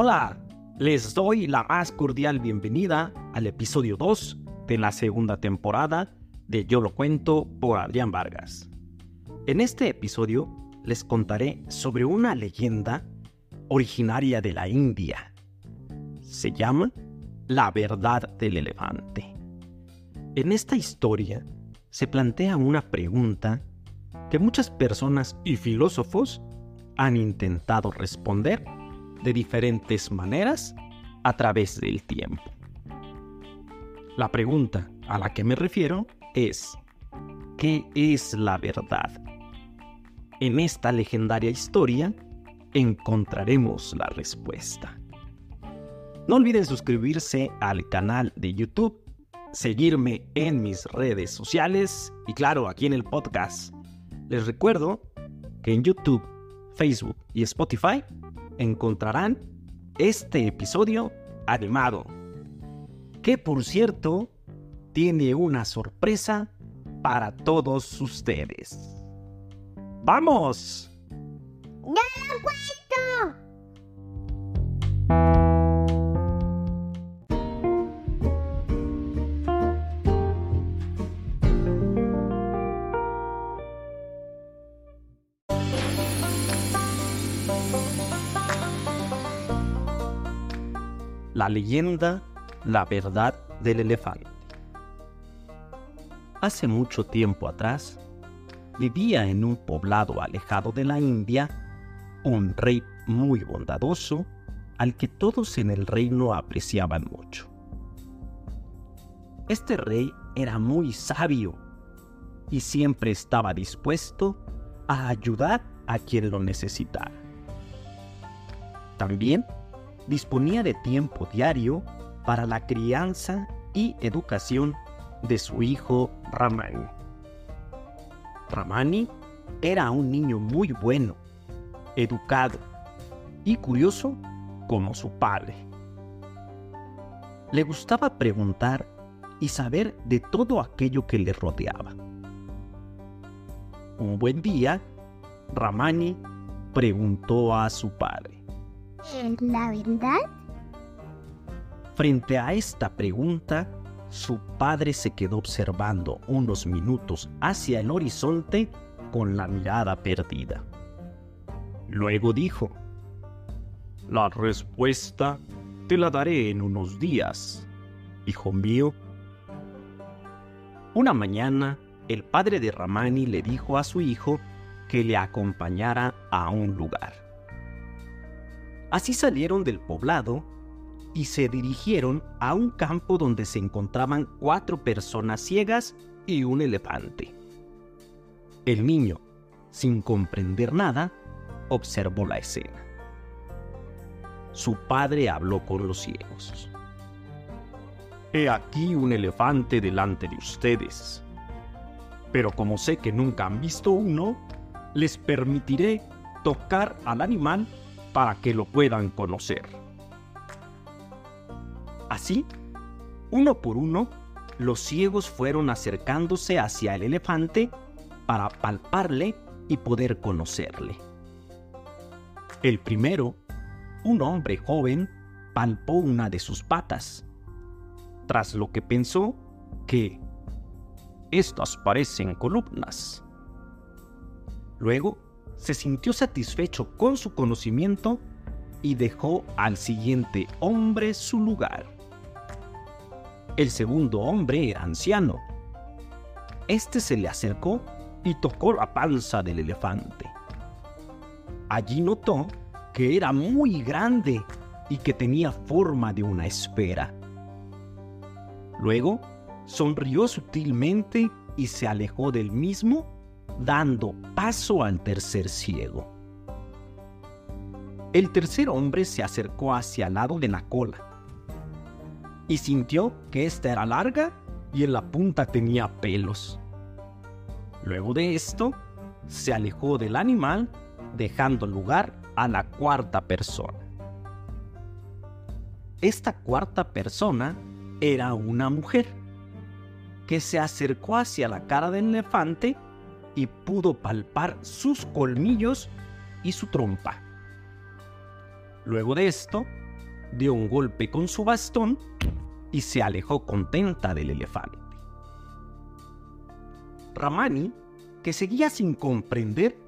Hola, les doy la más cordial bienvenida al episodio 2 de la segunda temporada de Yo lo cuento por Adrián Vargas. En este episodio les contaré sobre una leyenda originaria de la India. Se llama La verdad del elefante. En esta historia se plantea una pregunta que muchas personas y filósofos han intentado responder de diferentes maneras a través del tiempo. La pregunta a la que me refiero es, ¿qué es la verdad? En esta legendaria historia encontraremos la respuesta. No olviden suscribirse al canal de YouTube, seguirme en mis redes sociales y claro, aquí en el podcast. Les recuerdo que en YouTube, Facebook y Spotify encontrarán este episodio animado, que por cierto tiene una sorpresa para todos ustedes. ¡Vamos! La leyenda, la verdad del elefante. Hace mucho tiempo atrás, vivía en un poblado alejado de la India un rey muy bondadoso al que todos en el reino apreciaban mucho. Este rey era muy sabio y siempre estaba dispuesto a ayudar a quien lo necesitara. También disponía de tiempo diario para la crianza y educación de su hijo Ramani. Ramani era un niño muy bueno, educado y curioso como su padre. Le gustaba preguntar y saber de todo aquello que le rodeaba. Un buen día, Ramani preguntó a su padre, ¿Es la verdad? Frente a esta pregunta, su padre se quedó observando unos minutos hacia el horizonte con la mirada perdida. Luego dijo, La respuesta te la daré en unos días, hijo mío. Una mañana, el padre de Ramani le dijo a su hijo que le acompañara a un lugar. Así salieron del poblado y se dirigieron a un campo donde se encontraban cuatro personas ciegas y un elefante. El niño, sin comprender nada, observó la escena. Su padre habló con los ciegos. He aquí un elefante delante de ustedes. Pero como sé que nunca han visto uno, les permitiré tocar al animal para que lo puedan conocer. Así, uno por uno, los ciegos fueron acercándose hacia el elefante para palparle y poder conocerle. El primero, un hombre joven, palpó una de sus patas, tras lo que pensó que estas parecen columnas. Luego se sintió satisfecho con su conocimiento y dejó al siguiente hombre su lugar. El segundo hombre era anciano. Este se le acercó y tocó la panza del elefante. Allí notó que era muy grande y que tenía forma de una esfera. Luego sonrió sutilmente y se alejó del mismo dando paso al tercer ciego. El tercer hombre se acercó hacia el lado de la cola y sintió que ésta era larga y en la punta tenía pelos. Luego de esto, se alejó del animal dejando lugar a la cuarta persona. Esta cuarta persona era una mujer que se acercó hacia la cara del elefante y pudo palpar sus colmillos y su trompa. Luego de esto, dio un golpe con su bastón y se alejó contenta del elefante. Ramani, que seguía sin comprender,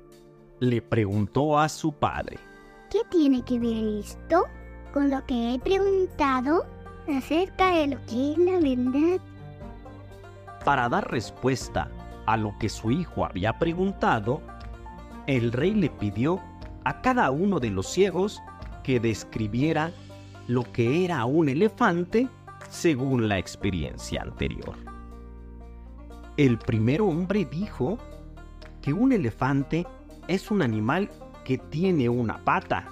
le preguntó a su padre. ¿Qué tiene que ver esto con lo que he preguntado acerca de lo que es la verdad? Para dar respuesta a lo que su hijo había preguntado, el rey le pidió a cada uno de los ciegos que describiera lo que era un elefante según la experiencia anterior. El primer hombre dijo que un elefante es un animal que tiene una pata.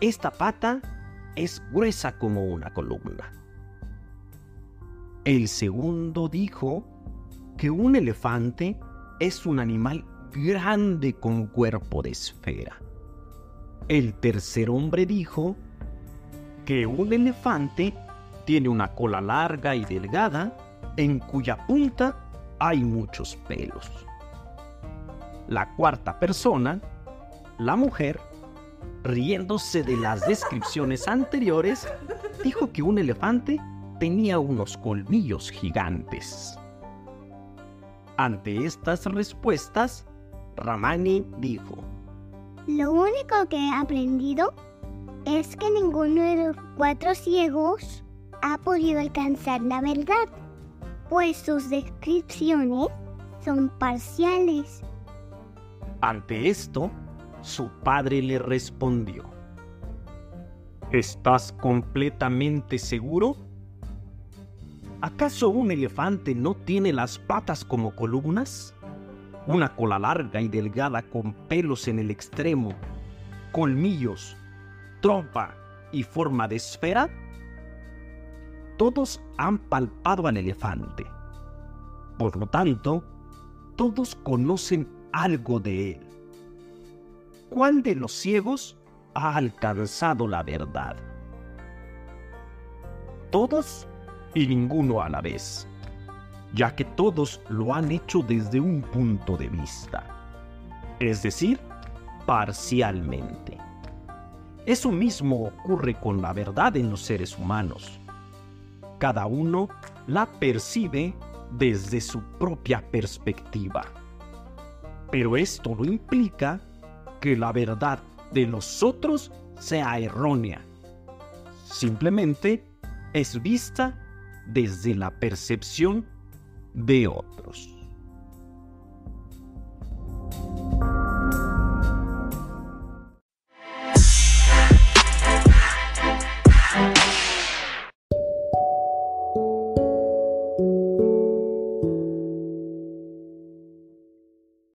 Esta pata es gruesa como una columna. El segundo dijo que un elefante es un animal grande con cuerpo de esfera. El tercer hombre dijo que un elefante tiene una cola larga y delgada en cuya punta hay muchos pelos. La cuarta persona, la mujer, riéndose de las descripciones anteriores, dijo que un elefante tenía unos colmillos gigantes. Ante estas respuestas, Ramani dijo, Lo único que he aprendido es que ninguno de los cuatro ciegos ha podido alcanzar la verdad, pues sus descripciones son parciales. Ante esto, su padre le respondió, ¿Estás completamente seguro? ¿Acaso un elefante no tiene las patas como columnas? Una cola larga y delgada con pelos en el extremo, colmillos, trompa y forma de esfera? Todos han palpado al elefante. Por lo tanto, todos conocen algo de él. ¿Cuál de los ciegos ha alcanzado la verdad? Todos y ninguno a la vez, ya que todos lo han hecho desde un punto de vista, es decir, parcialmente. Eso mismo ocurre con la verdad en los seres humanos. Cada uno la percibe desde su propia perspectiva. Pero esto no implica que la verdad de los otros sea errónea. Simplemente es vista desde la percepción de otros.